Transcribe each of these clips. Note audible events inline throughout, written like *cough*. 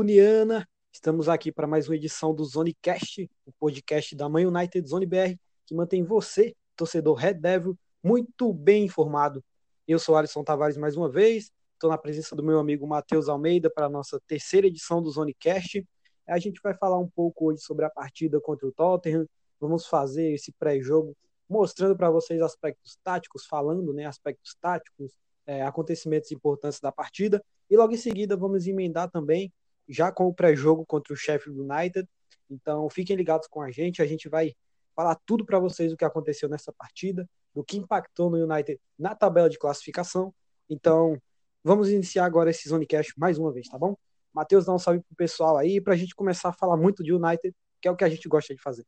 Cuniana. Estamos aqui para mais uma edição do Zonecast, o podcast da Mãe United Zone BR, que mantém você, torcedor Red Devil, muito bem informado. Eu sou Alisson Tavares mais uma vez, estou na presença do meu amigo Matheus Almeida para a nossa terceira edição do Zonecast. A gente vai falar um pouco hoje sobre a partida contra o Tottenham, vamos fazer esse pré-jogo mostrando para vocês aspectos táticos, falando né, aspectos táticos, é, acontecimentos importantes da partida. E logo em seguida vamos emendar também, já com o pré-jogo contra o Sheffield United. Então fiquem ligados com a gente, a gente vai falar tudo para vocês o que aconteceu nessa partida, do que impactou no United na tabela de classificação. Então vamos iniciar agora esse Zonecast mais uma vez, tá bom? Matheus, dá um salve pro pessoal aí para a gente começar a falar muito de United, que é o que a gente gosta de fazer.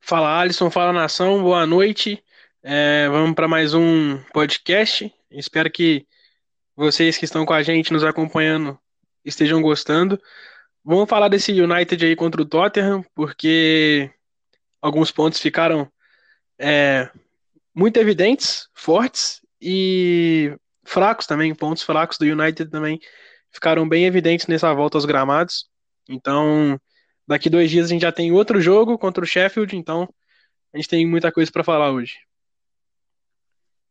Fala Alisson, fala nação, boa noite. É, vamos para mais um podcast. Espero que vocês que estão com a gente nos acompanhando estejam gostando. Vamos falar desse United aí contra o Tottenham, porque alguns pontos ficaram é, muito evidentes, fortes e fracos também. Pontos fracos do United também ficaram bem evidentes nessa volta aos gramados. Então, daqui dois dias a gente já tem outro jogo contra o Sheffield, então a gente tem muita coisa para falar hoje.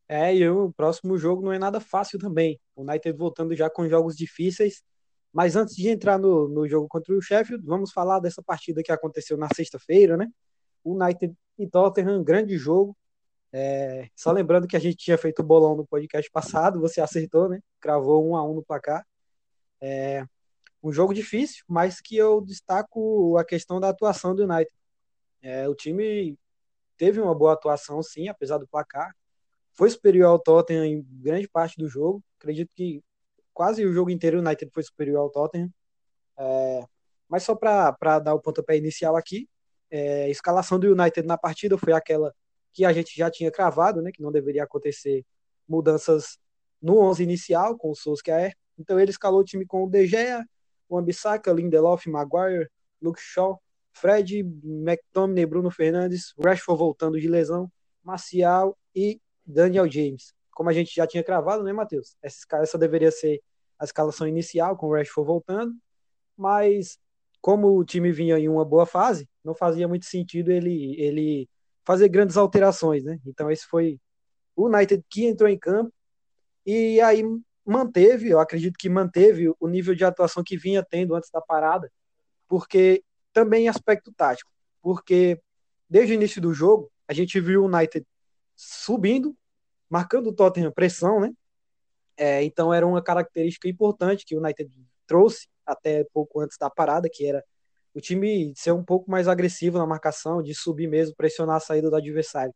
É, e o próximo jogo não é nada fácil também. O United voltando já com jogos difíceis. Mas antes de entrar no, no jogo contra o Sheffield, vamos falar dessa partida que aconteceu na sexta-feira, né? United e Tottenham, grande jogo. É, só lembrando que a gente tinha feito o bolão no podcast passado, você acertou, né? Cravou um a um no placar. É, um jogo difícil, mas que eu destaco a questão da atuação do United. É, o time teve uma boa atuação, sim, apesar do placar foi superior ao Tottenham em grande parte do jogo. Acredito que quase o jogo inteiro o United foi superior ao Tottenham. É, mas só para dar o pontapé inicial aqui, é, a escalação do United na partida foi aquela que a gente já tinha cravado, né, que não deveria acontecer mudanças no 11 inicial com o Solskjaer. Então ele escalou o time com o De Gea, o Lindelof, Maguire, Luke Shaw, Fred, McTominay, Bruno Fernandes, Rashford voltando de lesão, Marcial e Daniel James. Como a gente já tinha cravado, né, Matheus? Essa, essa deveria ser a escalação inicial, com o Rashford voltando, mas como o time vinha em uma boa fase, não fazia muito sentido ele, ele fazer grandes alterações, né? Então esse foi o United que entrou em campo e aí manteve, eu acredito que manteve o nível de atuação que vinha tendo antes da parada, porque também aspecto tático, porque desde o início do jogo a gente viu o United subindo, marcando o Tottenham pressão, né? É, então era uma característica importante que o United trouxe até pouco antes da parada, que era o time ser um pouco mais agressivo na marcação, de subir mesmo, pressionar a saída do adversário.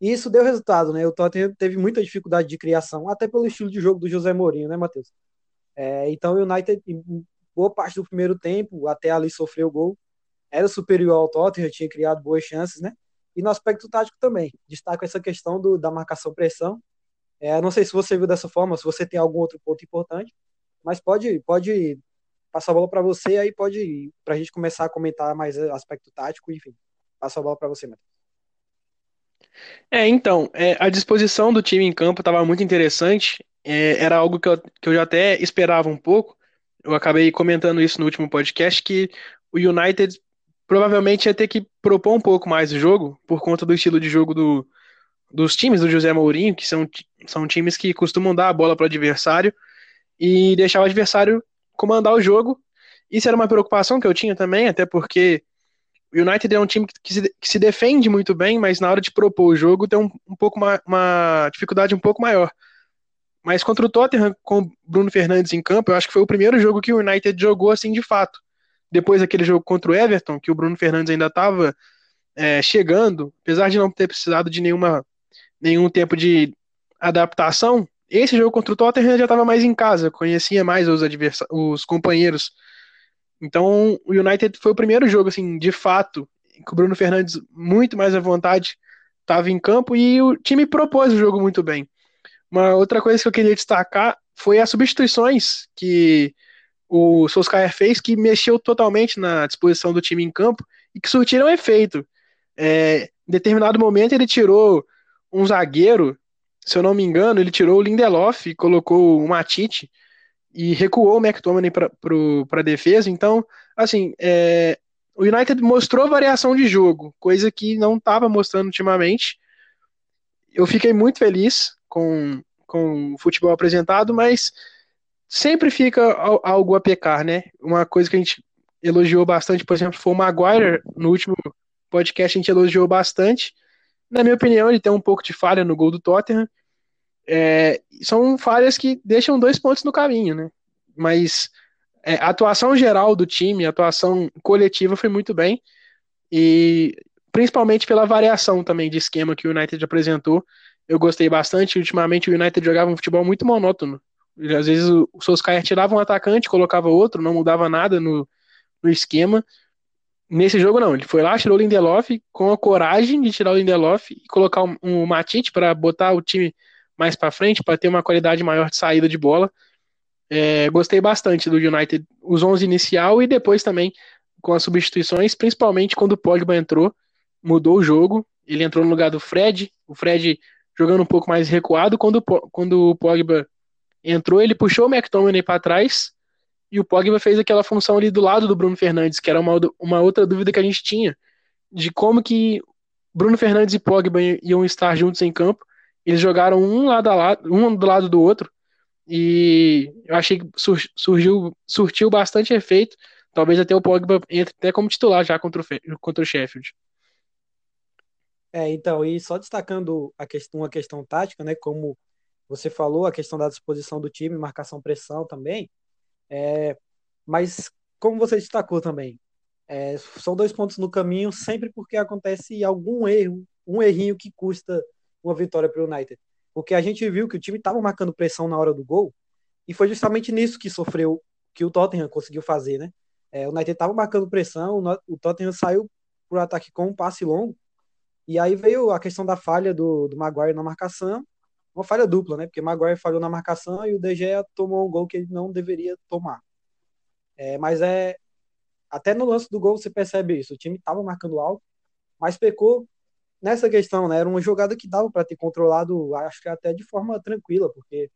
E isso deu resultado, né? O Tottenham teve muita dificuldade de criação, até pelo estilo de jogo do José Mourinho, né, Matheus? É, então o United, boa parte do primeiro tempo, até ali sofreu o gol, era superior ao Tottenham, tinha criado boas chances, né? E no aspecto tático também, destaco essa questão do, da marcação-pressão. É, não sei se você viu dessa forma, se você tem algum outro ponto importante, mas pode, pode passar a bola para você, aí pode, para a gente começar a comentar mais aspecto tático, enfim. Passo a bola para você, Matheus. É, então, é, a disposição do time em campo estava muito interessante, é, era algo que eu, que eu já até esperava um pouco, eu acabei comentando isso no último podcast, que o United provavelmente ia ter que propor um pouco mais o jogo, por conta do estilo de jogo do, dos times do José Mourinho, que são, são times que costumam dar a bola para o adversário e deixar o adversário comandar o jogo. Isso era uma preocupação que eu tinha também, até porque o United é um time que se, que se defende muito bem, mas na hora de propor o jogo tem um, um pouco uma, uma dificuldade um pouco maior. Mas contra o Tottenham, com o Bruno Fernandes em campo, eu acho que foi o primeiro jogo que o United jogou assim de fato depois daquele jogo contra o Everton, que o Bruno Fernandes ainda estava é, chegando, apesar de não ter precisado de nenhuma, nenhum tempo de adaptação, esse jogo contra o Tottenham já estava mais em casa, conhecia mais os, os companheiros. Então, o United foi o primeiro jogo, assim, de fato, que o Bruno Fernandes, muito mais à vontade, estava em campo e o time propôs o jogo muito bem. Uma outra coisa que eu queria destacar foi as substituições que o Solskjaer fez que mexeu totalmente na disposição do time em campo e que surtiram efeito. É, em determinado momento ele tirou um zagueiro, se eu não me engano, ele tirou o Lindelof e colocou o Matite. e recuou o McTominay para a defesa. Então, assim, é, o United mostrou variação de jogo, coisa que não estava mostrando ultimamente. Eu fiquei muito feliz com, com o futebol apresentado, mas sempre fica algo a pecar, né? Uma coisa que a gente elogiou bastante, por exemplo, foi o Maguire. No último podcast a gente elogiou bastante. Na minha opinião, ele tem um pouco de falha no gol do Tottenham. É, são falhas que deixam dois pontos no caminho, né? Mas é, a atuação geral do time, a atuação coletiva foi muito bem. E principalmente pela variação também de esquema que o United apresentou. Eu gostei bastante. Ultimamente o United jogava um futebol muito monótono. Às vezes o Solskjaer tirava um atacante, colocava outro, não mudava nada no, no esquema. Nesse jogo, não. Ele foi lá, tirou o Lindelof com a coragem de tirar o Lindelof e colocar um, um Matite para botar o time mais para frente, para ter uma qualidade maior de saída de bola. É, gostei bastante do United, os 11 inicial e depois também com as substituições, principalmente quando o Pogba entrou, mudou o jogo. Ele entrou no lugar do Fred, o Fred jogando um pouco mais recuado. Quando, quando o Pogba entrou, ele puxou o McTominay para trás e o Pogba fez aquela função ali do lado do Bruno Fernandes, que era uma, uma outra dúvida que a gente tinha, de como que Bruno Fernandes e Pogba iam estar juntos em campo. Eles jogaram um lado a lado, um do lado do outro, e eu achei que surgiu, surtiu bastante efeito. Talvez até o Pogba entre até como titular já contra o, contra o Sheffield. É, então, e só destacando a questão, uma questão tática, né, como você falou, a questão da disposição do time, marcação pressão também, é, mas, como você destacou também, é, são dois pontos no caminho sempre porque acontece algum erro, um errinho que custa uma vitória para o United. Porque a gente viu que o time estava marcando pressão na hora do gol e foi justamente nisso que sofreu, que o Tottenham conseguiu fazer, né? É, o United estava marcando pressão, o Tottenham saiu para o ataque com um passe longo e aí veio a questão da falha do, do Maguire na marcação uma falha dupla, né? Porque Maguire falhou na marcação e o De Gea tomou um gol que ele não deveria tomar. É, mas é até no lance do gol você percebe isso. O time estava marcando alto, mas pecou nessa questão, né? Era uma jogada que dava para ter controlado, acho que até de forma tranquila, porque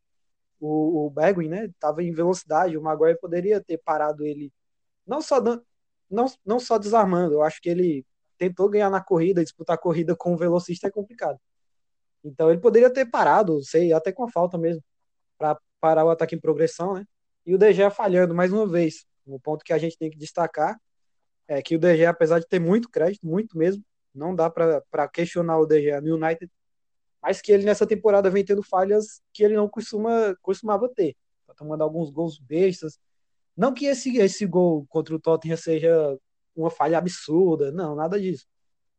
o, o Bergwijn, né, estava em velocidade, o Maguire poderia ter parado ele, não só não, não só desarmando, eu acho que ele tentou ganhar na corrida, disputar a corrida com o velocista é complicado. Então ele poderia ter parado, sei, até com a falta mesmo, para parar o ataque em progressão, né? E o DG falhando mais uma vez. Um ponto que a gente tem que destacar é que o DG, apesar de ter muito crédito, muito mesmo, não dá para questionar o DG no United, mas que ele nessa temporada vem tendo falhas que ele não costuma, costumava ter. Tá tomando alguns gols bestas. Não que esse, esse gol contra o Tottenham seja uma falha absurda, não, nada disso.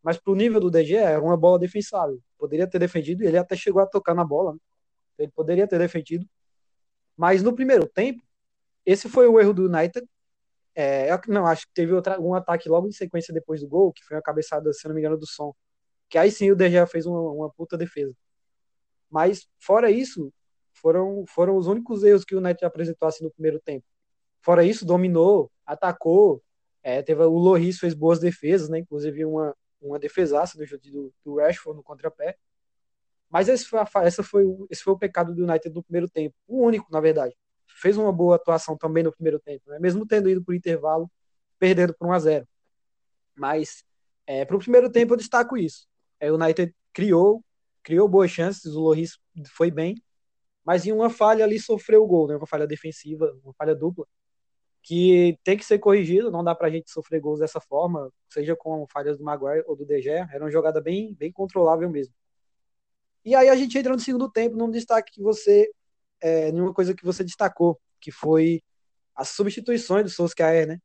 Mas pro nível do DG era uma bola defensável. Poderia ter defendido ele até chegou a tocar na bola. Né? Ele poderia ter defendido. Mas no primeiro tempo, esse foi o erro do United. É, não, acho que teve outra, um ataque logo em sequência depois do gol, que foi a cabeçada, se não me engano, do som. Que aí sim o DG fez uma, uma puta defesa. Mas, fora isso, foram, foram os únicos erros que o United apresentou assim no primeiro tempo. Fora isso, dominou, atacou. É, teve o Loris fez boas defesas, né? Inclusive uma, uma defesaça do, do, do Rashford no contrapé. Mas esse foi, a, essa foi, esse foi o pecado do United no primeiro tempo. O único, na verdade. Fez uma boa atuação também no primeiro tempo, né? mesmo tendo ido o intervalo, perdendo por 1 a 0 Mas é, para o primeiro tempo eu destaco isso. É, o United criou, criou boas chances, o Loris foi bem, mas em uma falha ali sofreu o gol, né? uma falha defensiva, uma falha dupla que tem que ser corrigido, não dá para a gente sofrer gols dessa forma, seja com falhas do Maguire ou do Gea, era uma jogada bem, bem controlável mesmo. E aí a gente entra no segundo tempo num destaque que você, é, numa coisa que você destacou, que foi as substituições do Solskjaer, né?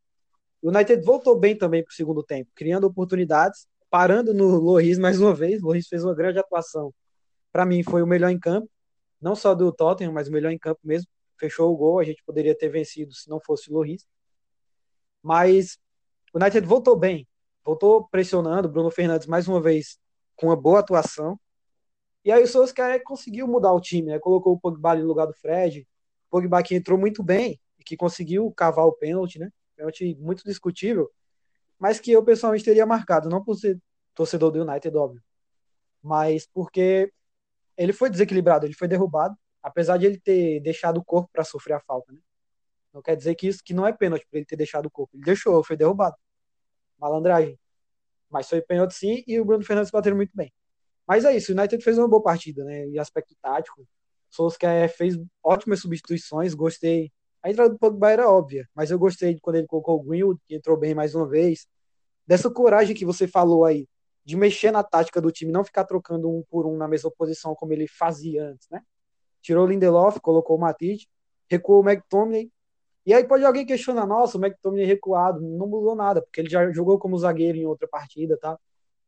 O United voltou bem também para o segundo tempo, criando oportunidades, parando no Loris *laughs* mais uma vez. O Loris fez uma grande atuação. Para mim, foi o melhor em campo, não só do Tottenham, mas o melhor em campo mesmo fechou o gol, a gente poderia ter vencido se não fosse o Loris. Mas o United voltou bem, voltou pressionando, Bruno Fernandes mais uma vez com uma boa atuação. E aí o Solskjaer conseguiu mudar o time, né? colocou o Pogba no lugar do Fred, o Pogba que entrou muito bem e que conseguiu cavar o pênalti, né? Pênalti muito discutível, mas que eu pessoalmente teria marcado, não por ser torcedor do United, óbvio, mas porque ele foi desequilibrado, ele foi derrubado, apesar de ele ter deixado o corpo para sofrer a falta, né? Não quer dizer que isso que não é pênalti para ele ter deixado o corpo. Ele deixou, foi derrubado. Malandragem. Mas foi pênalti sim e o Bruno Fernandes bateu muito bem. Mas é isso, o United fez uma boa partida, né? Em aspecto tático. Solskjaer fez ótimas substituições, gostei. A entrada do Pogba era óbvia, mas eu gostei quando ele colocou o Greenwood, que entrou bem mais uma vez. Dessa coragem que você falou aí, de mexer na tática do time, não ficar trocando um por um na mesma posição como ele fazia antes, né? Tirou o Lindelof, colocou o Matite, recuou o McTominay. E aí pode alguém questionar, nossa, o McTominay recuado, não mudou nada, porque ele já jogou como zagueiro em outra partida, tá?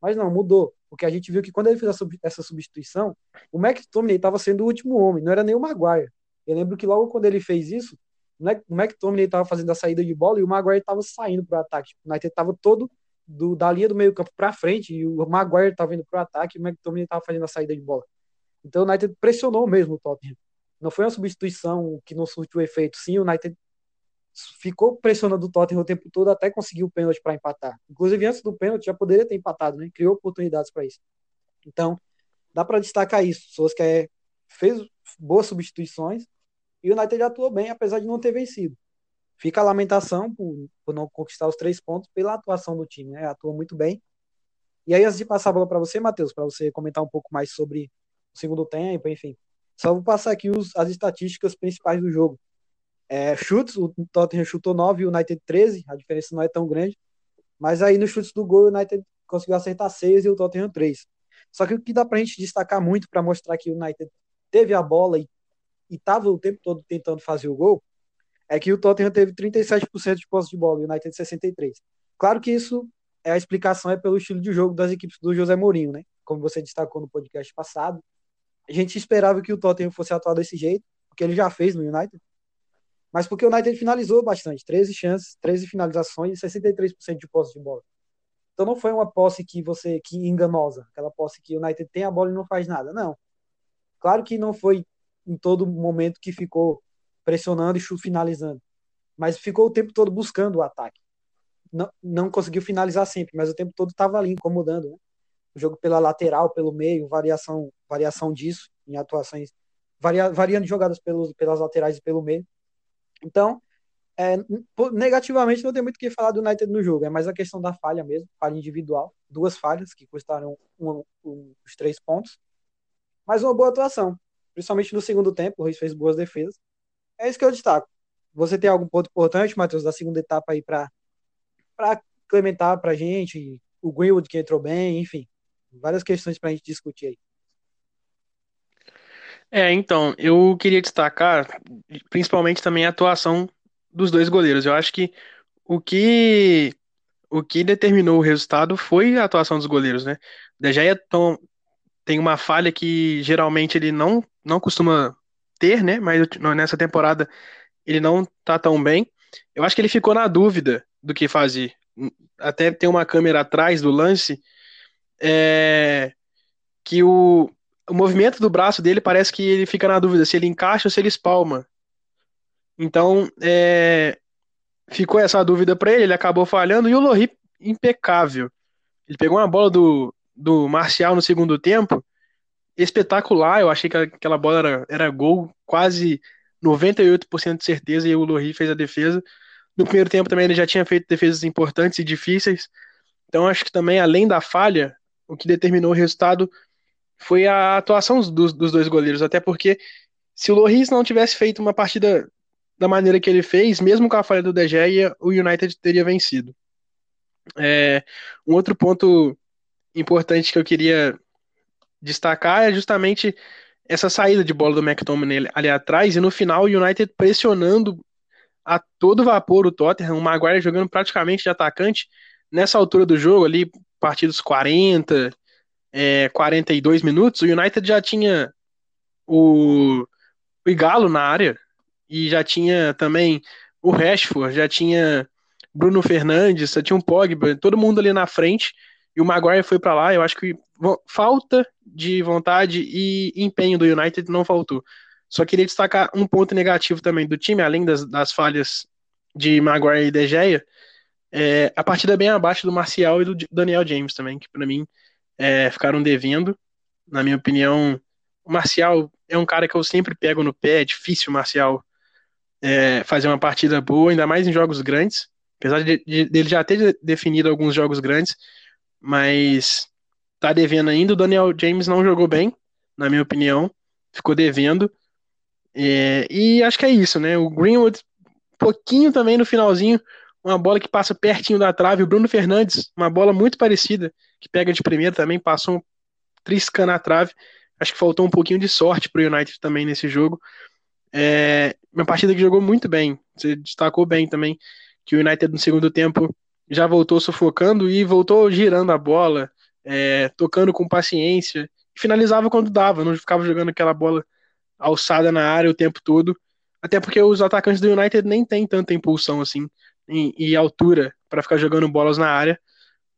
Mas não, mudou. Porque a gente viu que quando ele fez essa substituição, o McTominay estava sendo o último homem, não era nem o Maguire. Eu lembro que logo quando ele fez isso, o McTominay estava fazendo a saída de bola e o Maguire estava saindo para o ataque. O United estava todo do, da linha do meio campo para frente e o Maguire estava indo para o ataque e o McTominay estava fazendo a saída de bola. Então o United pressionou mesmo o Tottenham. Não foi uma substituição que não surtiu efeito. Sim, o United ficou pressionando o Tottenham o tempo todo até conseguir o pênalti para empatar. Inclusive, antes do pênalti, já poderia ter empatado, né? Criou oportunidades para isso. Então, dá para destacar isso. Souza que fez boas substituições e o United atuou bem, apesar de não ter vencido. Fica a lamentação por, por não conquistar os três pontos pela atuação do time, né? Atuou muito bem. E aí, antes de passar a bola para você, Matheus, para você comentar um pouco mais sobre segundo tempo, enfim. Só vou passar aqui os, as estatísticas principais do jogo. É, chutes, o Tottenham chutou 9 e o United 13, a diferença não é tão grande. Mas aí nos chutes do gol, o United conseguiu acertar 6 e o Tottenham 3. Só que o que dá pra gente destacar muito para mostrar que o United teve a bola e estava o tempo todo tentando fazer o gol, é que o Tottenham teve 37% de posse de bola e o United 63%. Claro que isso é a explicação é pelo estilo de jogo das equipes do José Mourinho, né? Como você destacou no podcast passado. A gente esperava que o Tottenham fosse atuar desse jeito, porque ele já fez no United mas porque o United finalizou bastante, 13 chances, 13 finalizações e 63% de posse de bola. Então não foi uma posse que você que enganosa, aquela posse que o United tem a bola e não faz nada, não. Claro que não foi em todo momento que ficou pressionando e finalizando, mas ficou o tempo todo buscando o ataque. Não, não conseguiu finalizar sempre, mas o tempo todo estava ali incomodando, né? Jogo pela lateral, pelo meio, variação, variação disso em atuações, varia, variando jogadas pelos, pelas laterais e pelo meio. Então, é, negativamente não tem muito o que falar do United no jogo, é mais a questão da falha mesmo, falha individual, duas falhas que custaram um, um, os três pontos, mas uma boa atuação, principalmente no segundo tempo, o Ruiz fez boas defesas. É isso que eu destaco. Você tem algum ponto importante, Matheus, da segunda etapa aí para para a gente? O Greenwood que entrou bem, enfim, várias questões para a gente discutir aí. É, então, eu queria destacar principalmente também a atuação dos dois goleiros. Eu acho que o que o que determinou o resultado foi a atuação dos goleiros, né? O De Gea tem uma falha que geralmente ele não não costuma ter, né? Mas nessa temporada ele não tá tão bem. Eu acho que ele ficou na dúvida do que fazer. Até tem uma câmera atrás do lance é, que o o movimento do braço dele parece que ele fica na dúvida se ele encaixa ou se ele espalma. Então, é, ficou essa dúvida para ele, ele acabou falhando e o Lohri impecável. Ele pegou uma bola do, do Marcial no segundo tempo, espetacular. Eu achei que aquela bola era, era gol, quase 98% de certeza, e o Lohri fez a defesa. No primeiro tempo também ele já tinha feito defesas importantes e difíceis. Então acho que também, além da falha, o que determinou o resultado foi a atuação dos, dos dois goleiros, até porque se o Loris não tivesse feito uma partida da maneira que ele fez, mesmo com a falha do De Gea, o United teria vencido. É, um outro ponto importante que eu queria destacar é justamente essa saída de bola do McTominay ali atrás, e no final o United pressionando a todo vapor o Tottenham, o Maguire jogando praticamente de atacante nessa altura do jogo ali, partidos 40, é, 42 minutos, o United já tinha o, o Igalo na área e já tinha também o Rashford, já tinha Bruno Fernandes, já tinha um Pogba, todo mundo ali na frente e o Maguire foi para lá. Eu acho que falta de vontade e empenho do United não faltou. Só queria destacar um ponto negativo também do time, além das, das falhas de Maguire e De Gea, é, a partida bem abaixo do Marcial e do Daniel James também, que para mim é, ficaram devendo. Na minha opinião, o Marcial é um cara que eu sempre pego no pé, é difícil o Marcial é, fazer uma partida boa, ainda mais em jogos grandes. Apesar de, de, dele já ter definido alguns jogos grandes, mas tá devendo ainda. O Daniel James não jogou bem, na minha opinião. Ficou devendo. É, e acho que é isso, né? O Greenwood, pouquinho também no finalzinho, uma bola que passa pertinho da trave. O Bruno Fernandes, uma bola muito parecida, que pega de primeira também, passou um triscando na trave. Acho que faltou um pouquinho de sorte pro United também nesse jogo. É, uma partida que jogou muito bem. Você destacou bem também que o United no segundo tempo já voltou sufocando e voltou girando a bola, é, tocando com paciência, finalizava quando dava, não ficava jogando aquela bola alçada na área o tempo todo. Até porque os atacantes do United nem têm tanta impulsão assim e, altura para ficar jogando bolas na área.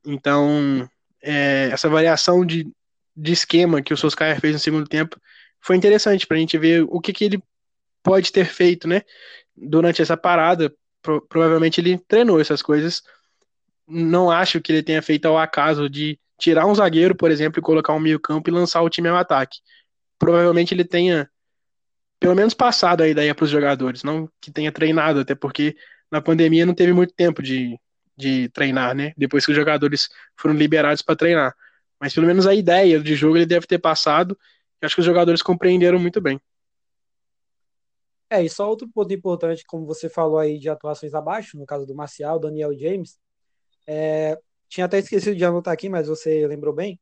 Então, é, essa variação de, de esquema que o Solskjaer fez no segundo tempo foi interessante para a gente ver o que, que ele pode ter feito, né? Durante essa parada, pro, provavelmente ele treinou essas coisas. Não acho que ele tenha feito ao acaso de tirar um zagueiro, por exemplo, e colocar um meio-campo e lançar o time ao ataque. Provavelmente ele tenha pelo menos passado a ideia para os jogadores, não que tenha treinado, até porque na pandemia não teve muito tempo de, de treinar, né? Depois que os jogadores foram liberados para treinar. Mas pelo menos a ideia de jogo ele deve ter passado. E acho que os jogadores compreenderam muito bem. É, e só outro ponto importante, como você falou aí de atuações abaixo, no caso do Marcial, Daniel James, é, tinha até esquecido de anotar aqui, mas você lembrou bem,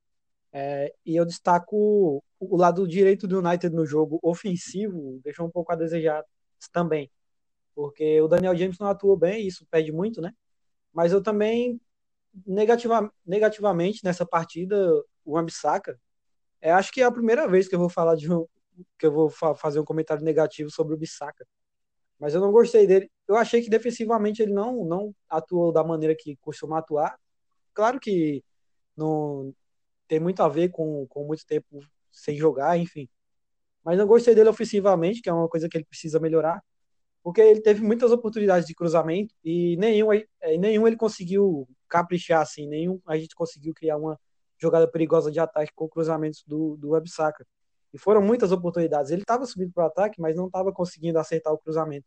é, e eu destaco o lado direito do United no jogo ofensivo, deixou um pouco a desejar também, porque o Daniel James não atuou bem, isso pede muito, né? Mas eu também, negativa, negativamente nessa partida, o Ambissaca, é, acho que é a primeira vez que eu vou falar de um, que eu vou fa fazer um comentário negativo sobre o Bissaka. Mas eu não gostei dele. Eu achei que defensivamente ele não, não atuou da maneira que costuma atuar. Claro que não tem muito a ver com, com muito tempo sem jogar, enfim. Mas não gostei dele ofensivamente, que é uma coisa que ele precisa melhorar. Porque ele teve muitas oportunidades de cruzamento e nenhum, é, nenhum ele conseguiu caprichar assim, nenhum a gente conseguiu criar uma jogada perigosa de ataque com cruzamentos do, do Websaka. E foram muitas oportunidades. Ele estava subindo para o ataque, mas não estava conseguindo acertar o cruzamento.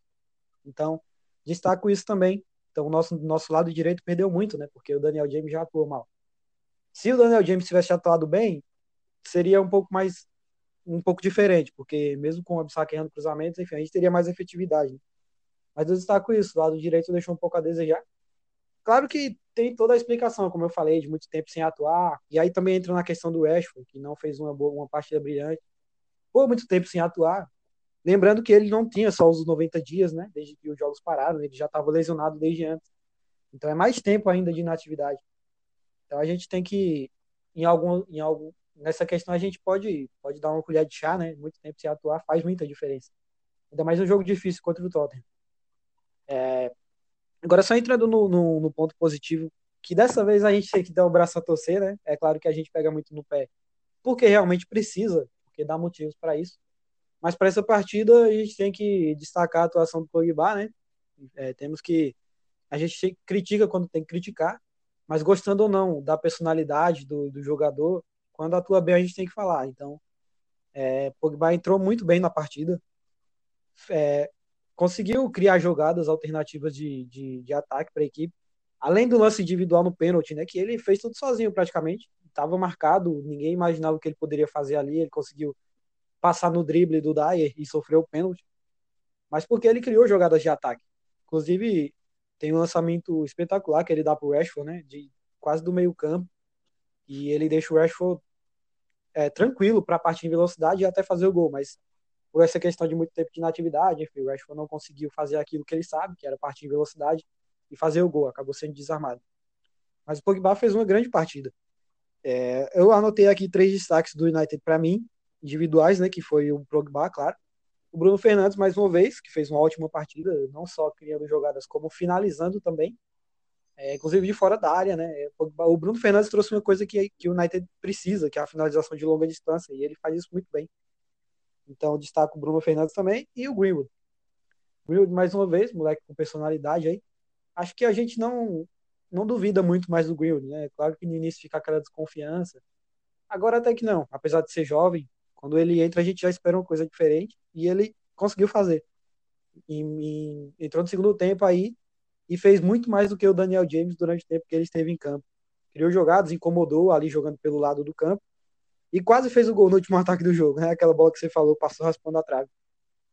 Então, destaco isso também. Então, o nosso, nosso lado direito perdeu muito, né? Porque o Daniel James já atuou mal. Se o Daniel James tivesse atuado bem, seria um pouco mais um pouco diferente, porque mesmo com o Absak errando cruzamentos, enfim, a gente teria mais efetividade. Né? Mas eu destaco isso, o lado direito deixou um pouco a desejar. Claro que tem toda a explicação, como eu falei, de muito tempo sem atuar, e aí também entra na questão do Ashford, que não fez uma, boa, uma partida brilhante por muito tempo sem atuar. Lembrando que ele não tinha só os 90 dias, né? Desde que os jogos pararam, ele já estava lesionado desde antes. Então é mais tempo ainda de inatividade. Então a gente tem que, em algum, em algum, nessa questão a gente pode, pode dar uma colher de chá, né? Muito tempo sem atuar faz muita diferença. Ainda mais um jogo difícil contra o Tottenham. É... Agora só entrando no, no, no ponto positivo, que dessa vez a gente tem que dar o braço a torcer, né? É claro que a gente pega muito no pé, porque realmente precisa porque dá motivos para isso. Mas para essa partida a gente tem que destacar a atuação do Pogba, né? É, temos que a gente critica quando tem que criticar, mas gostando ou não da personalidade do, do jogador, quando atua bem a gente tem que falar. Então, é, Pogba entrou muito bem na partida, é, conseguiu criar jogadas alternativas de, de, de ataque para a equipe, além do lance individual no pênalti, né? Que ele fez tudo sozinho praticamente estava marcado, ninguém imaginava o que ele poderia fazer ali, ele conseguiu passar no drible do Dyer e sofreu o pênalti, mas porque ele criou jogadas de ataque. Inclusive, tem um lançamento espetacular que ele dá para o Rashford, né, de quase do meio campo, e ele deixa o Rashford é, tranquilo para partir em velocidade e até fazer o gol, mas por essa questão de muito tempo de inatividade, enfim, o Rashford não conseguiu fazer aquilo que ele sabe, que era partir em velocidade e fazer o gol, acabou sendo desarmado. Mas o Pogba fez uma grande partida. É, eu anotei aqui três destaques do United para mim, individuais, né, que foi o Pogba, claro. O Bruno Fernandes, mais uma vez, que fez uma ótima partida, não só criando jogadas, como finalizando também, é, inclusive de fora da área, né? O Bruno Fernandes trouxe uma coisa que, que o United precisa, que é a finalização de longa distância, e ele faz isso muito bem. Então, destaco o Bruno Fernandes também e o Greenwood. Greenwood, mais uma vez, moleque com personalidade aí. Acho que a gente não não duvida muito mais do Greenwood, né? Claro que no início fica aquela desconfiança. Agora até que não, apesar de ser jovem, quando ele entra a gente já espera uma coisa diferente e ele conseguiu fazer. entrou no segundo tempo aí e fez muito mais do que o Daniel James durante o tempo que ele esteve em campo. Criou jogadas, incomodou ali jogando pelo lado do campo e quase fez o gol no último *laughs* ataque do jogo, né? Aquela bola que você falou, passou raspando a trave.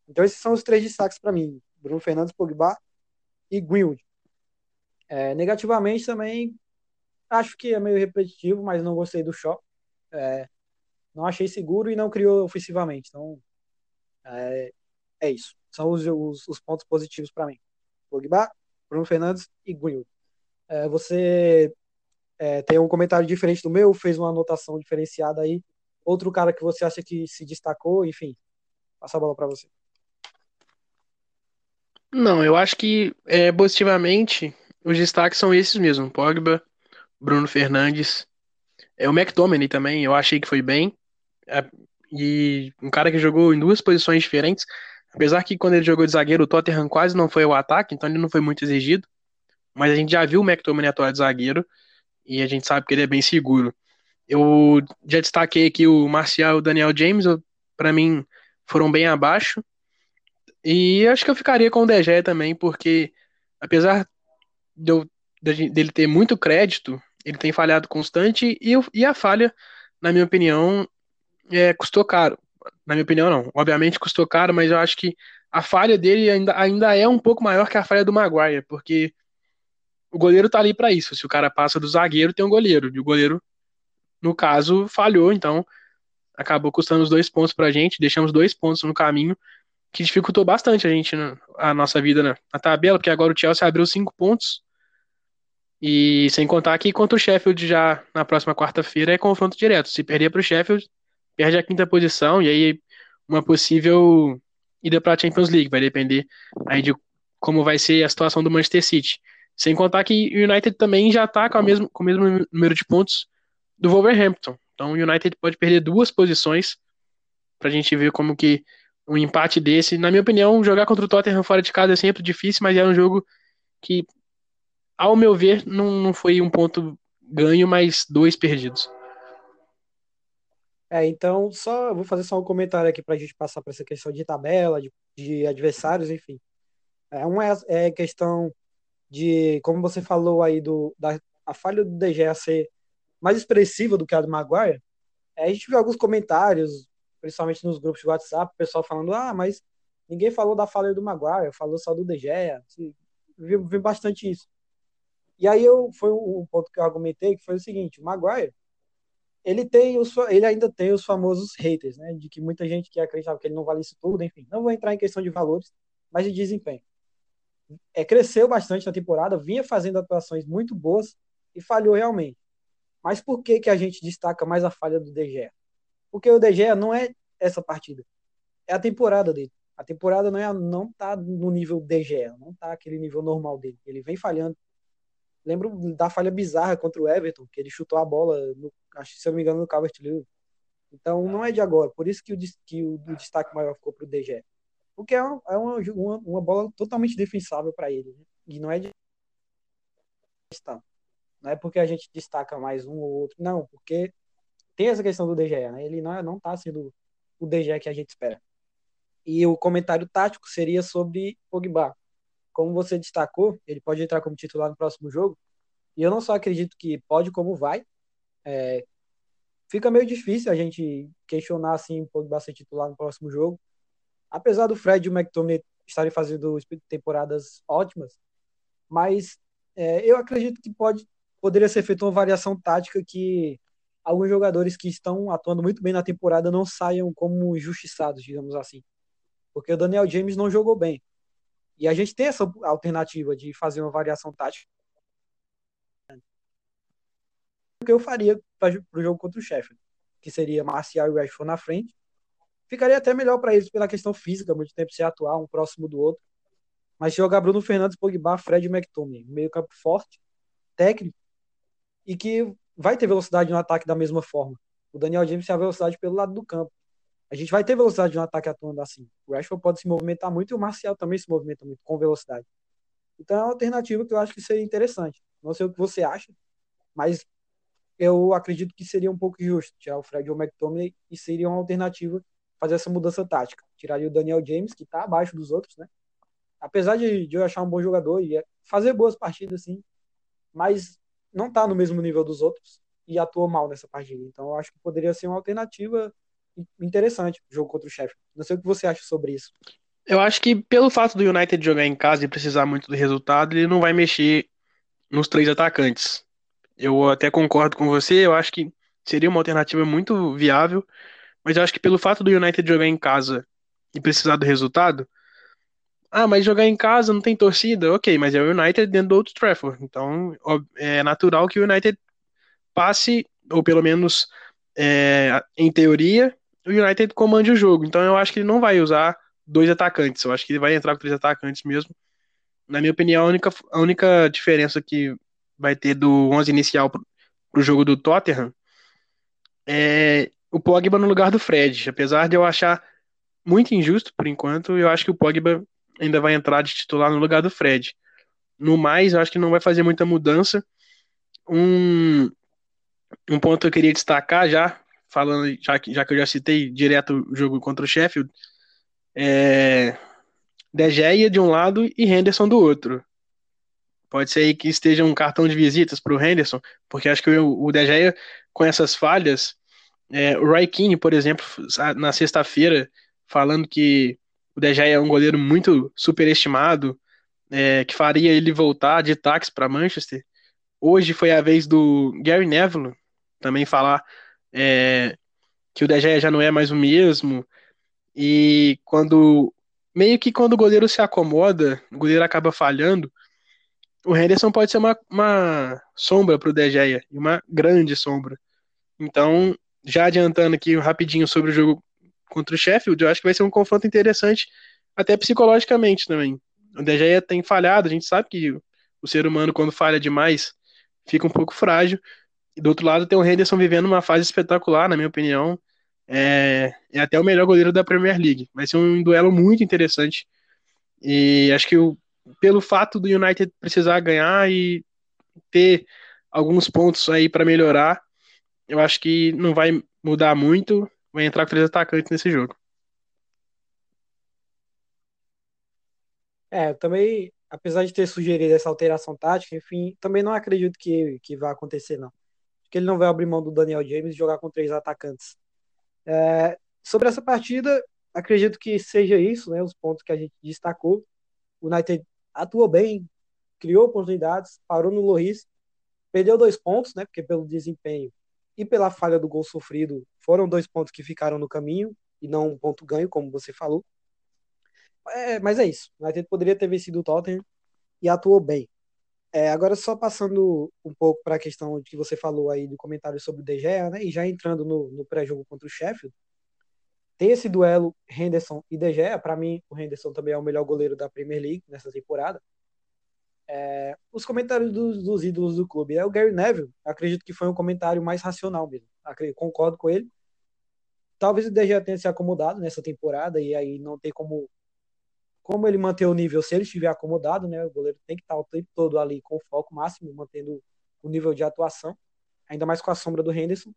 Então esses são os três destaques para mim: Bruno Fernandes, Pogba e Greenwood. É, negativamente também acho que é meio repetitivo, mas não gostei do show. É, não achei seguro e não criou ofensivamente. Então é, é isso. São os, os, os pontos positivos para mim. Pogba, Bruno Fernandes e Greenwood. É, você é, tem um comentário diferente do meu, fez uma anotação diferenciada aí. Outro cara que você acha que se destacou, enfim, passa a bola para você. Não, eu acho que é, positivamente os destaques são esses mesmo: Pogba, Bruno Fernandes, é o McTominay também. Eu achei que foi bem é, e um cara que jogou em duas posições diferentes. Apesar que quando ele jogou de zagueiro, o Tottenham quase não foi ao ataque, então ele não foi muito exigido. Mas a gente já viu o McTominay atuar de zagueiro e a gente sabe que ele é bem seguro. Eu já destaquei aqui o Marcial e o Daniel James, para mim foram bem abaixo. E acho que eu ficaria com o DG também, porque apesar de eu, dele ter muito crédito, ele tem falhado constante e, e a falha, na minha opinião, é, custou caro. Na minha opinião, não. Obviamente custou caro, mas eu acho que a falha dele ainda, ainda é um pouco maior que a falha do Maguire, porque o goleiro tá ali para isso. Se o cara passa do zagueiro, tem um goleiro. E o goleiro, no caso, falhou, então acabou custando os dois pontos pra gente. Deixamos dois pontos no caminho, que dificultou bastante a gente, a nossa vida na, na tabela, porque agora o Chelsea abriu cinco pontos. E sem contar que contra o Sheffield já na próxima quarta-feira é confronto direto. Se perder para o Sheffield, perde a quinta posição e aí uma possível ida para a Champions League. Vai depender aí de como vai ser a situação do Manchester City. Sem contar que o United também já está com, mesmo, com o mesmo número de pontos do Wolverhampton. Então o United pode perder duas posições para a gente ver como que um empate desse. Na minha opinião, jogar contra o Tottenham fora de casa é sempre difícil, mas é um jogo que, ao meu ver, não, não foi um ponto ganho, mas dois perdidos. É, então, só vou fazer só um comentário aqui para a gente passar para essa questão de tabela, de, de adversários, enfim. É, uma é, é questão de, como você falou aí, do, da a falha do DG ser mais expressiva do que a do Maguire. É, a gente viu alguns comentários, principalmente nos grupos de WhatsApp, o pessoal falando, ah, mas ninguém falou da falha do Maguire, falou só do DG. Assim, vi, vi bastante isso. E aí eu, foi um ponto que eu argumentei, que foi o seguinte, o Maguire, ele tem os, ele ainda tem os famosos haters, né? De que muita gente que acreditava que ele não vale isso tudo, enfim. Não vou entrar em questão de valores, mas de desempenho. É, cresceu bastante na temporada, vinha fazendo atuações muito boas e falhou realmente. Mas por que, que a gente destaca mais a falha do DG? Porque o DG não é essa partida, é a temporada dele. A temporada não, é, não tá no nível DG, não tá aquele nível normal dele. Ele vem falhando Lembro da falha bizarra contra o Everton, que ele chutou a bola, no, acho, se eu não me engano, no Calvert Lewin. Então não é de agora. Por isso que o, que o, o destaque maior ficou para o DG. Porque é, uma, é uma, uma, bola totalmente defensável para ele. Né? E não é de. Não é porque a gente destaca mais um ou outro. Não, porque tem essa questão do DG. Né? Ele não, é, não tá sendo o DG que a gente espera. E o comentário tático seria sobre Pogba como você destacou, ele pode entrar como titular no próximo jogo. E eu não só acredito que pode, como vai. É, fica meio difícil a gente questionar assim Pogba ser titular no próximo jogo. Apesar do Fred e o McTominay estarem fazendo temporadas ótimas, mas é, eu acredito que pode poderia ser feita uma variação tática que alguns jogadores que estão atuando muito bem na temporada não saiam como injustiçados, digamos assim. Porque o Daniel James não jogou bem. E a gente tem essa alternativa de fazer uma variação tática. O que eu faria para o jogo contra o Sheffield, que seria Marcial e Rashford na frente. Ficaria até melhor para eles pela questão física, muito tempo se atuar um próximo do outro. Mas jogar Bruno Fernandes, Pogba, Fred e McTominay, meio campo forte, técnico e que vai ter velocidade no ataque da mesma forma. O Daniel James tem a velocidade pelo lado do campo a gente vai ter velocidade no ataque atuando assim. O Rashford pode se movimentar muito e o Marcial também se movimenta muito com velocidade. Então é uma alternativa que eu acho que seria interessante. Não sei o que você acha, mas eu acredito que seria um pouco justo tirar o Fred ou o McTominay e seria uma alternativa fazer essa mudança tática. Tiraria o Daniel James, que está abaixo dos outros, né? apesar de, de eu achar um bom jogador e fazer boas partidas, sim, mas não está no mesmo nível dos outros e atuou mal nessa partida. Então eu acho que poderia ser uma alternativa interessante o jogo contra o chefe. Não sei o que você acha sobre isso. Eu acho que pelo fato do United jogar em casa e precisar muito do resultado, ele não vai mexer nos três atacantes. Eu até concordo com você, eu acho que seria uma alternativa muito viável, mas eu acho que pelo fato do United jogar em casa e precisar do resultado, ah, mas jogar em casa não tem torcida? Ok, mas é o United dentro do Old Trafford. Então é natural que o United passe, ou pelo menos é, em teoria, o United comande o jogo. Então eu acho que ele não vai usar dois atacantes. Eu acho que ele vai entrar com três atacantes mesmo. Na minha opinião, a única, a única diferença que vai ter do 11 inicial pro, pro jogo do Tottenham é o Pogba no lugar do Fred. Apesar de eu achar muito injusto por enquanto, eu acho que o Pogba ainda vai entrar de titular no lugar do Fred. No mais, eu acho que não vai fazer muita mudança. Um, um ponto que eu queria destacar já, falando, já que, já que eu já citei direto o jogo contra o Sheffield, é, De Gea de um lado e Henderson do outro. Pode ser aí que esteja um cartão de visitas para o Henderson, porque acho que o, o De Gea, com essas falhas, é, o Roy Keane, por exemplo, na sexta-feira, falando que o De Gea é um goleiro muito superestimado, é, que faria ele voltar de táxi para Manchester. Hoje foi a vez do Gary Neville também falar é, que o De Gea já não é mais o mesmo, e quando. Meio que quando o goleiro se acomoda, o goleiro acaba falhando, o Henderson pode ser uma, uma sombra para o De Gea, uma grande sombra. Então, já adiantando aqui rapidinho sobre o jogo contra o Sheffield, eu acho que vai ser um confronto interessante, até psicologicamente também. O De Gea tem falhado, a gente sabe que o ser humano, quando falha demais, fica um pouco frágil. Do outro lado, tem o Henderson vivendo uma fase espetacular, na minha opinião é, é até o melhor goleiro da Premier League. Vai ser um duelo muito interessante. E acho que o, pelo fato do United precisar ganhar e ter alguns pontos aí para melhorar, eu acho que não vai mudar muito. Vai entrar com três atacantes nesse jogo. É, eu também, apesar de ter sugerido essa alteração tática, enfim, também não acredito que, que vai acontecer, não. Porque ele não vai abrir mão do Daniel James e jogar com três atacantes. É, sobre essa partida, acredito que seja isso, né, os pontos que a gente destacou. O United atuou bem, criou oportunidades, parou no Loris, perdeu dois pontos, né, porque pelo desempenho e pela falha do gol sofrido foram dois pontos que ficaram no caminho e não um ponto ganho, como você falou. É, mas é isso. O United poderia ter vencido o Tottenham e atuou bem. É, agora, só passando um pouco para a questão que você falou aí do comentário sobre o De Gea, né, e já entrando no, no pré-jogo contra o Sheffield, tem esse duelo Henderson e De Gea. Para mim, o Henderson também é o melhor goleiro da Premier League nessa temporada. É, os comentários dos, dos, ídolos do clube. É o Gary Neville, acredito que foi um comentário mais racional mesmo. Acredito, concordo com ele. Talvez o De Gea tenha se acomodado nessa temporada e aí não tem como como ele manter o nível se ele estiver acomodado, né? O goleiro tem que estar o tempo todo ali com foco máximo, mantendo o nível de atuação, ainda mais com a sombra do Henderson.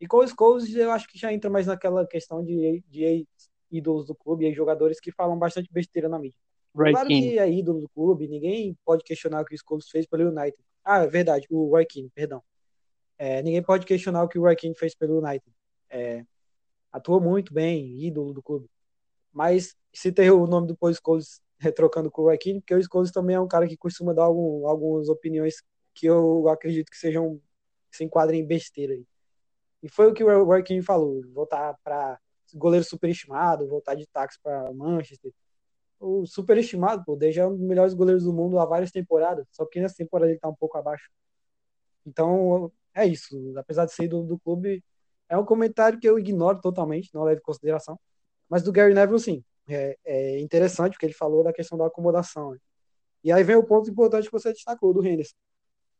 E com os Scholes, eu acho que já entra mais naquela questão de, de ídolos do clube e jogadores que falam bastante besteira na mídia. Right claro que é ídolo do clube, ninguém pode questionar o que o Scholes fez pelo United. Ah, é verdade, o Roy Keane, perdão. É, ninguém pode questionar o que o Roy Keane fez pelo United. É, atuou muito bem, ídolo do clube. Mas citei o nome do Paul Scholes retrocando com o Keane, porque o Scholes também é um cara que costuma dar algum, algumas opiniões que eu acredito que sejam se enquadrem em besteira aí. E foi o que o Keane falou, voltar para goleiro superestimado, voltar de táxi para Manchester. O superestimado, pô, desde é um dos melhores goleiros do mundo há várias temporadas, só que nessa temporada ele tá um pouco abaixo. Então, é isso. Apesar de ser do, do clube, é um comentário que eu ignoro totalmente, não levo em consideração. Mas do Gary Neville, sim é, é interessante, porque ele falou da questão da acomodação. Né? E aí vem o ponto importante que você destacou do Henderson.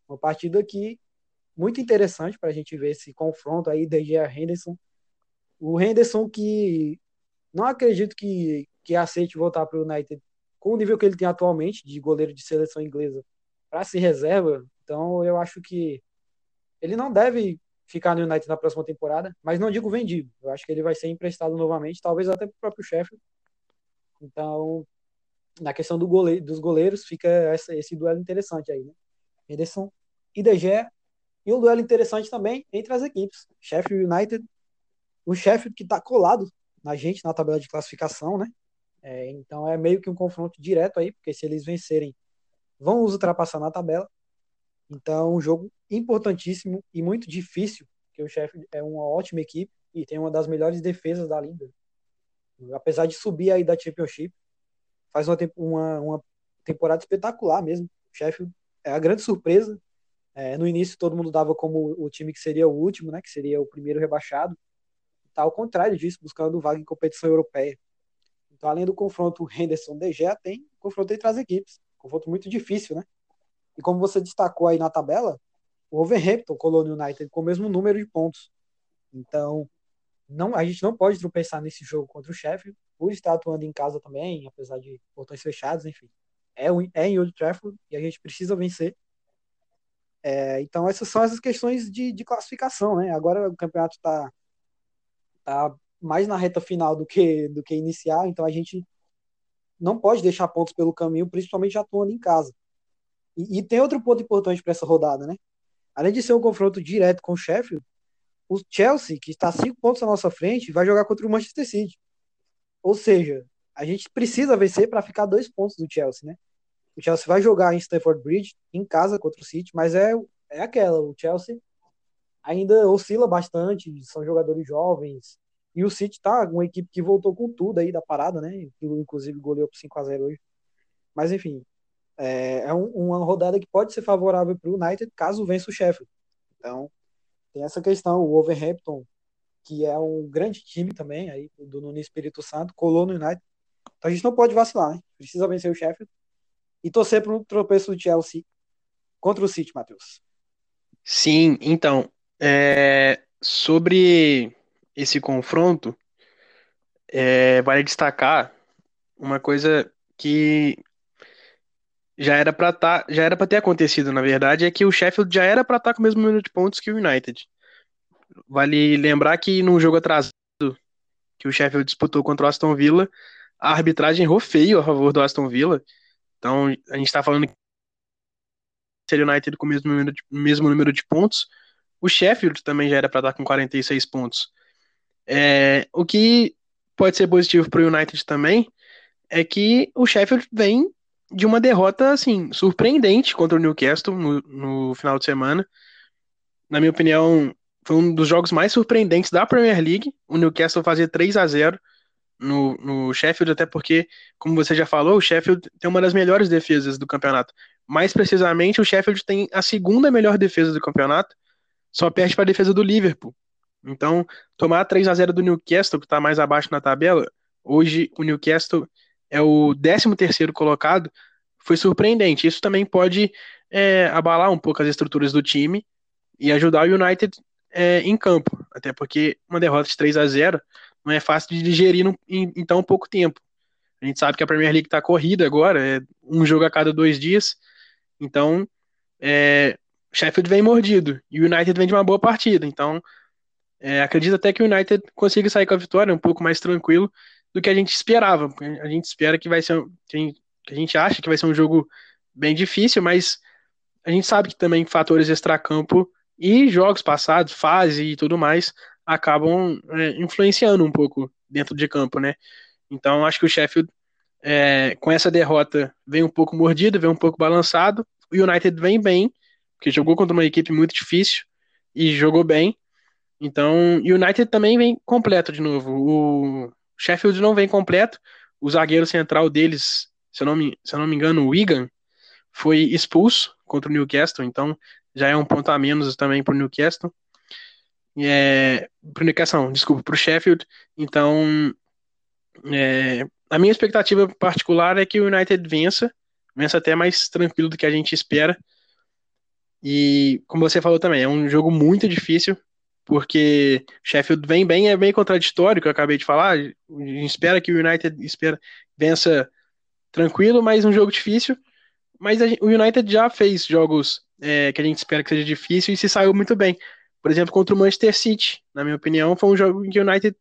Uma partida aqui muito interessante para a gente ver esse confronto aí de Gea Henderson. O Henderson que não acredito que, que aceite voltar para o United com o nível que ele tem atualmente de goleiro de seleção inglesa para se reserva. Então eu acho que ele não deve ficar no United na próxima temporada, mas não digo vendido. Eu acho que ele vai ser emprestado novamente, talvez até para o próprio Sheffield, então, na questão do goleiro, dos goleiros, fica essa, esse duelo interessante aí, né? Henderson e De. E um duelo interessante também entre as equipes. Sheffield United, o Sheffield que está colado na gente na tabela de classificação, né? É, então é meio que um confronto direto aí, porque se eles vencerem, vão os ultrapassar na tabela. Então, um jogo importantíssimo e muito difícil, porque o Sheffield é uma ótima equipe e tem uma das melhores defesas da liga. Apesar de subir aí da Championship, faz uma, uma, uma temporada espetacular mesmo. O Sheffield é a grande surpresa. É, no início todo mundo dava como o time que seria o último, né, que seria o primeiro rebaixado. Está ao contrário disso, buscando vaga em competição europeia. Então, além do confronto Henderson-De Gea, tem confronto entre as equipes. Confronto muito difícil, né? E como você destacou aí na tabela, o Wolverhampton colou no United com o mesmo número de pontos. Então, não, a gente não pode tropeçar nesse jogo contra o Sheffield, por estar atuando em casa também, apesar de portões fechados, enfim. É, é em Old Trafford e a gente precisa vencer. É, então, essas são essas questões de, de classificação, né? Agora o campeonato está tá mais na reta final do que, do que iniciar, então a gente não pode deixar pontos pelo caminho, principalmente atuando em casa. E, e tem outro ponto importante para essa rodada, né? Além de ser um confronto direto com o Sheffield, o Chelsea, que está cinco pontos à nossa frente, vai jogar contra o Manchester City. Ou seja, a gente precisa vencer para ficar dois pontos do Chelsea, né? O Chelsea vai jogar em Stamford Bridge, em casa contra o City, mas é, é aquela, o Chelsea ainda oscila bastante, são jogadores jovens, e o City tá uma equipe que voltou com tudo aí da parada, né? Inclusive goleou por 5 a 0 hoje. Mas enfim, é, é um, uma rodada que pode ser favorável para o United caso vença o Sheffield. Então, tem essa questão. O Overhampton, que é um grande time também, aí do Nuno Espírito Santo, colou no United. Então a gente não pode vacilar, né? Precisa vencer o Sheffield e torcer para um tropeço do Chelsea contra o City, Matheus. Sim, então, é, sobre esse confronto, é, vale destacar uma coisa que já era para tá, já era para ter acontecido, na verdade, é que o Sheffield já era para estar tá com o mesmo número de pontos que o United. Vale lembrar que num jogo atrasado que o Sheffield disputou contra o Aston Villa, a arbitragem errou feio a favor do Aston Villa. Então, a gente está falando que seria o United com o mesmo número, de, mesmo número de pontos. O Sheffield também já era para estar tá com 46 pontos. É, o que pode ser positivo para o United também é que o Sheffield vem de uma derrota assim surpreendente contra o Newcastle no, no final de semana. Na minha opinião, foi um dos jogos mais surpreendentes da Premier League. O Newcastle fazia 3 a 0 no, no Sheffield, até porque, como você já falou, o Sheffield tem uma das melhores defesas do campeonato. Mais precisamente, o Sheffield tem a segunda melhor defesa do campeonato, só perde para a defesa do Liverpool. Então, tomar 3 a 0 do Newcastle, que está mais abaixo na tabela, hoje o Newcastle é o 13º colocado, foi surpreendente. Isso também pode é, abalar um pouco as estruturas do time e ajudar o United é, em campo, até porque uma derrota de 3 a 0 não é fácil de digerir em, em tão pouco tempo. A gente sabe que a Premier League está corrida agora, é um jogo a cada dois dias, então é, Sheffield vem mordido e o United vem de uma boa partida, então é, acredito até que o United consiga sair com a vitória um pouco mais tranquilo do que a gente esperava. A gente espera que vai ser. Que a gente acha que vai ser um jogo bem difícil, mas a gente sabe que também fatores extracampo e jogos passados, fase e tudo mais, acabam é, influenciando um pouco dentro de campo, né? Então acho que o Sheffield, é, com essa derrota, vem um pouco mordido, vem um pouco balançado. O United vem bem, porque jogou contra uma equipe muito difícil e jogou bem. Então, o United também vem completo de novo. O Sheffield não vem completo. O zagueiro central deles, se eu não me, se eu não me engano, o Wigan, foi expulso contra o Newcastle. Então, já é um ponto a menos também para o Newcastle. É, para o Newcastle, desculpa, para o Sheffield. Então, é, a minha expectativa particular é que o United vença, vença até mais tranquilo do que a gente espera. E, como você falou também, é um jogo muito difícil porque Sheffield vem bem, é bem contraditório que eu acabei de falar. A gente espera que o United espera, vença tranquilo, mas um jogo difícil. Mas a, o United já fez jogos é, que a gente espera que seja difícil e se saiu muito bem. Por exemplo, contra o Manchester City, na minha opinião, foi um jogo em que o United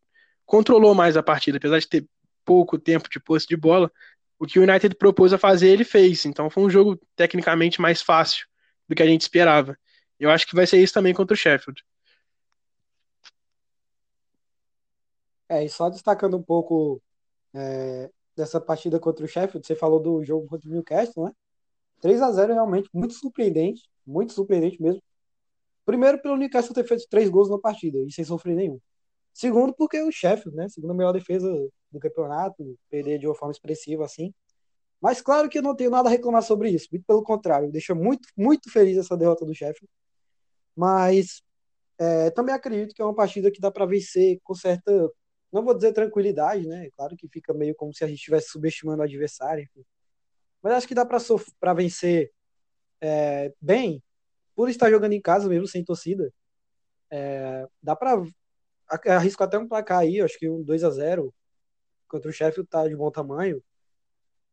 controlou mais a partida, apesar de ter pouco tempo de posse de bola. o que o United propôs a fazer, ele fez. Então foi um jogo tecnicamente mais fácil do que a gente esperava. Eu acho que vai ser isso também contra o Sheffield. É, e só destacando um pouco é, dessa partida contra o Sheffield, você falou do jogo contra o Newcastle, né? 3 a 0 realmente muito surpreendente, muito surpreendente mesmo. Primeiro, pelo Newcastle ter feito três gols na partida e sem sofrer nenhum. Segundo, porque o Sheffield, né? Segunda melhor defesa do campeonato, perder de uma forma expressiva assim. Mas claro que eu não tenho nada a reclamar sobre isso, muito pelo contrário, deixa muito, muito feliz essa derrota do Sheffield. Mas é, também acredito que é uma partida que dá para vencer com certa, não vou dizer tranquilidade, né? Claro que fica meio como se a gente estivesse subestimando o adversário, enfim. mas acho que dá para vencer é, bem, por estar jogando em casa mesmo, sem torcida. É, dá para arrisco até um placar aí, acho que um 2 a 0 contra o Sheffield tá de bom tamanho.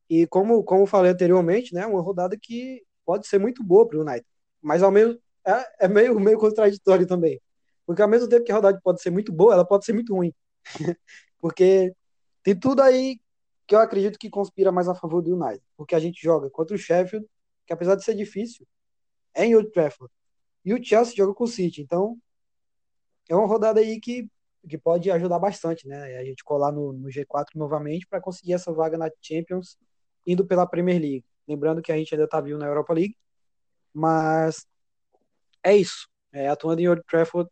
E como, como falei anteriormente, né, uma rodada que pode ser muito boa para o United. Mas ao mesmo é, é, meio, meio contraditório também. Porque ao mesmo tempo que a rodada pode ser muito boa, ela pode ser muito ruim. *laughs* Porque tem tudo aí que eu acredito que conspira mais a favor do United. Porque a gente joga contra o Sheffield, que apesar de ser difícil, é em Old Trafford. E o Chelsea joga com o City. Então, é uma rodada aí que, que pode ajudar bastante, né? A gente colar no, no G4 novamente para conseguir essa vaga na Champions indo pela Premier League. Lembrando que a gente ainda está vivo na Europa League, mas é isso. É, atuando em Old Trafford,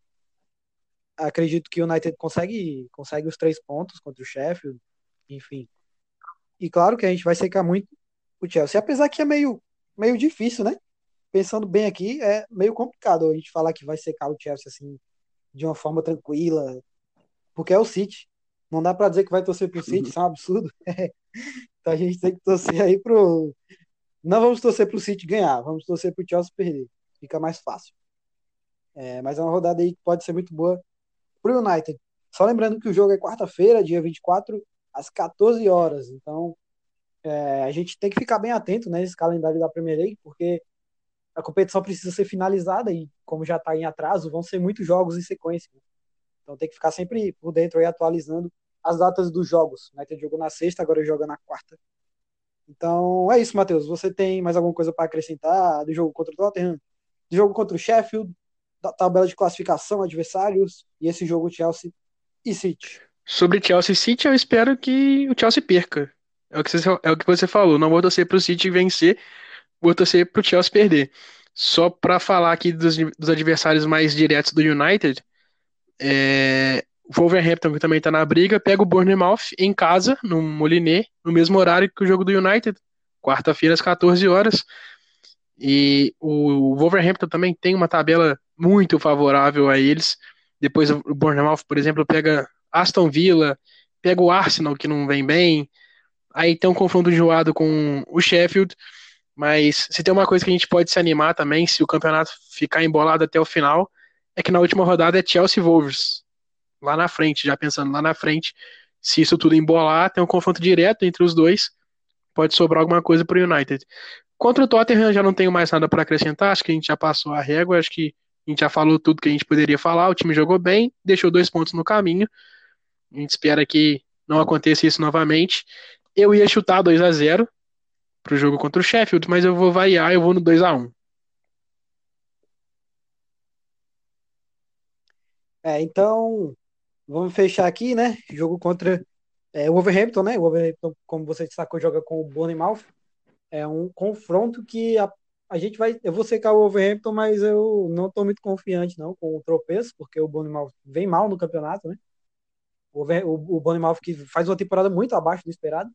acredito que o United consegue, consegue os três pontos contra o Sheffield, enfim. E claro que a gente vai secar muito o Chelsea, apesar que é meio, meio difícil, né? Pensando bem aqui, é meio complicado a gente falar que vai secar o Chelsea assim de uma forma tranquila, porque é o City. Não dá para dizer que vai torcer pro City, isso é um absurdo. *laughs* então a gente tem que torcer aí pro. Não vamos torcer pro City ganhar, vamos torcer pro Chelsea perder. Fica mais fácil. É, mas é uma rodada aí que pode ser muito boa pro United. Só lembrando que o jogo é quarta-feira, dia 24, às 14 horas. Então é, a gente tem que ficar bem atento né, nesse calendário da Premier League, porque a competição precisa ser finalizada e, como já está em atraso, vão ser muitos jogos em sequência. Então tem que ficar sempre por dentro aí atualizando as datas dos jogos. O United jogou na sexta, agora joga na quarta. Então é isso, Matheus. Você tem mais alguma coisa para acrescentar do jogo contra o Tottenham, do jogo contra o Sheffield, tabela de classificação, adversários e esse jogo Chelsea e City? Sobre Chelsea e City, eu espero que o Chelsea perca. É o que você, é o que você falou. Não vou torcer para o City vencer, vou torcer para o Chelsea perder. Só para falar aqui dos, dos, adversários mais diretos do United, é, Wolverhampton, que também está na briga, pega o Bournemouth em casa, no Moliné, no mesmo horário que o jogo do United, quarta-feira às 14 horas. E o Wolverhampton também tem uma tabela muito favorável a eles. Depois o Bournemouth, por exemplo, pega Aston Villa, pega o Arsenal, que não vem bem. Aí tem um confronto enjoado com o Sheffield. Mas se tem uma coisa que a gente pode se animar também, se o campeonato ficar embolado até o final, é que na última rodada é Chelsea Wolves. Lá na frente, já pensando lá na frente, se isso tudo embolar, tem um confronto direto entre os dois, pode sobrar alguma coisa para o United. Contra o Tottenham já não tenho mais nada para acrescentar, acho que a gente já passou a régua, acho que a gente já falou tudo que a gente poderia falar, o time jogou bem, deixou dois pontos no caminho. A gente espera que não aconteça isso novamente. Eu ia chutar 2 a 0 pro jogo contra o Sheffield, mas eu vou variar, eu vou no 2 a 1 É, então, vamos fechar aqui, né? Jogo contra é, o Wolverhampton, né? O Wolverhampton, como você destacou, joga com o Bournemouth. É um confronto que a, a gente vai. Eu vou secar o Wolverhampton, mas eu não estou muito confiante não com o tropeço, porque o Bournemouth vem mal no campeonato, né? O, o, Bournemouth que faz uma temporada muito abaixo do esperado.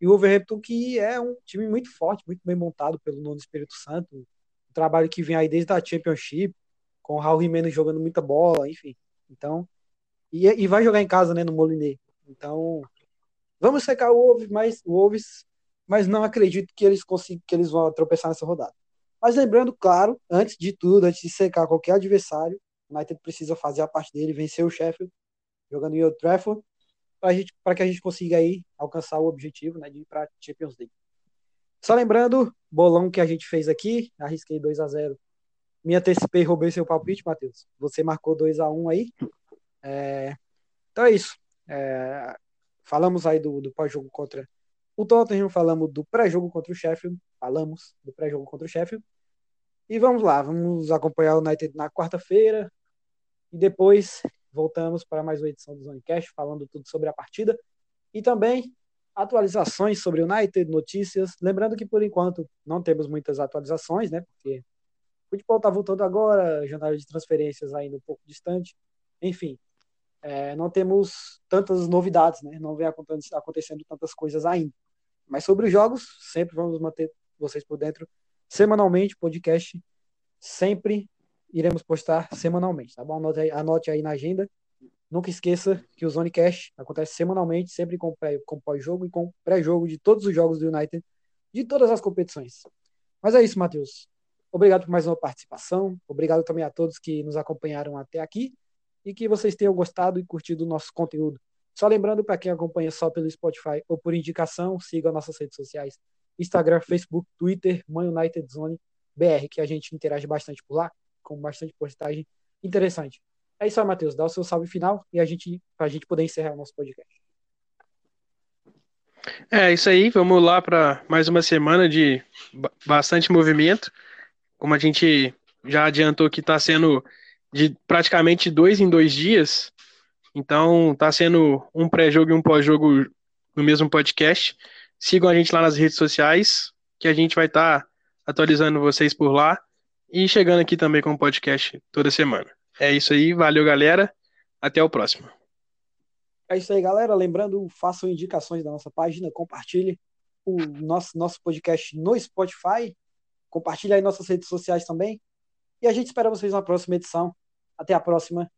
E o Wolverhampton, que é um time muito forte, muito bem montado pelo Nuno Espírito Santo. Um trabalho que vem aí desde a Championship, com o Raul Jimenez jogando muita bola, enfim. Então, e, e vai jogar em casa, né, no Moliné. Então, vamos secar o Wolves, mas, o Wolves, mas não acredito que eles consigam, que eles vão tropeçar nessa rodada. Mas lembrando, claro, antes de tudo, antes de secar qualquer adversário, o United precisa fazer a parte dele, vencer o Sheffield, jogando em Old Trafford, para que a gente consiga aí alcançar o objetivo né, de ir para Champions League. Só lembrando, bolão que a gente fez aqui, arrisquei 2 a 0 Me antecipei roubei seu palpite, Matheus. Você marcou 2 a 1 aí. É... Então é isso. É... Falamos aí do, do pós-jogo contra O Tottenham falamos do pré-jogo contra o Sheffield, falamos do pré-jogo contra o Sheffield. E vamos lá, vamos acompanhar o United na quarta-feira e depois voltamos para mais uma edição do Zonecast falando tudo sobre a partida e também atualizações sobre o United, notícias. Lembrando que por enquanto não temos muitas atualizações, né? Porque o futebol está voltando agora, janela de transferências ainda um pouco distante. Enfim, é, não temos tantas novidades, né? Não vem acontecendo tantas coisas ainda. Mas sobre os jogos, sempre vamos manter vocês por dentro semanalmente, podcast sempre iremos postar semanalmente, tá bom? Anote aí, anote aí na agenda. Nunca esqueça que o Zone Cash acontece semanalmente, sempre com, com pós-jogo e com pré-jogo de todos os jogos do United, de todas as competições. Mas é isso, Matheus. Obrigado por mais uma participação. Obrigado também a todos que nos acompanharam até aqui e que vocês tenham gostado e curtido o nosso conteúdo. Só lembrando para quem acompanha só pelo Spotify ou por indicação, siga nossas redes sociais: Instagram, Facebook, Twitter, Man United Zone BR, que a gente interage bastante por lá, com bastante postagem interessante. É isso aí, Matheus. Dá o seu salve final e a gente para a gente poder encerrar o nosso podcast. É isso aí, vamos lá para mais uma semana de bastante movimento. Como a gente já adiantou que está sendo de praticamente dois em dois dias, então está sendo um pré-jogo e um pós-jogo no mesmo podcast. Sigam a gente lá nas redes sociais, que a gente vai estar tá atualizando vocês por lá e chegando aqui também com o podcast toda semana. É isso aí, valeu galera, até o próximo. É isso aí, galera. Lembrando, façam indicações da nossa página, compartilhe o nosso, nosso podcast no Spotify, compartilhe aí nossas redes sociais também. E a gente espera vocês na próxima edição. Até a próxima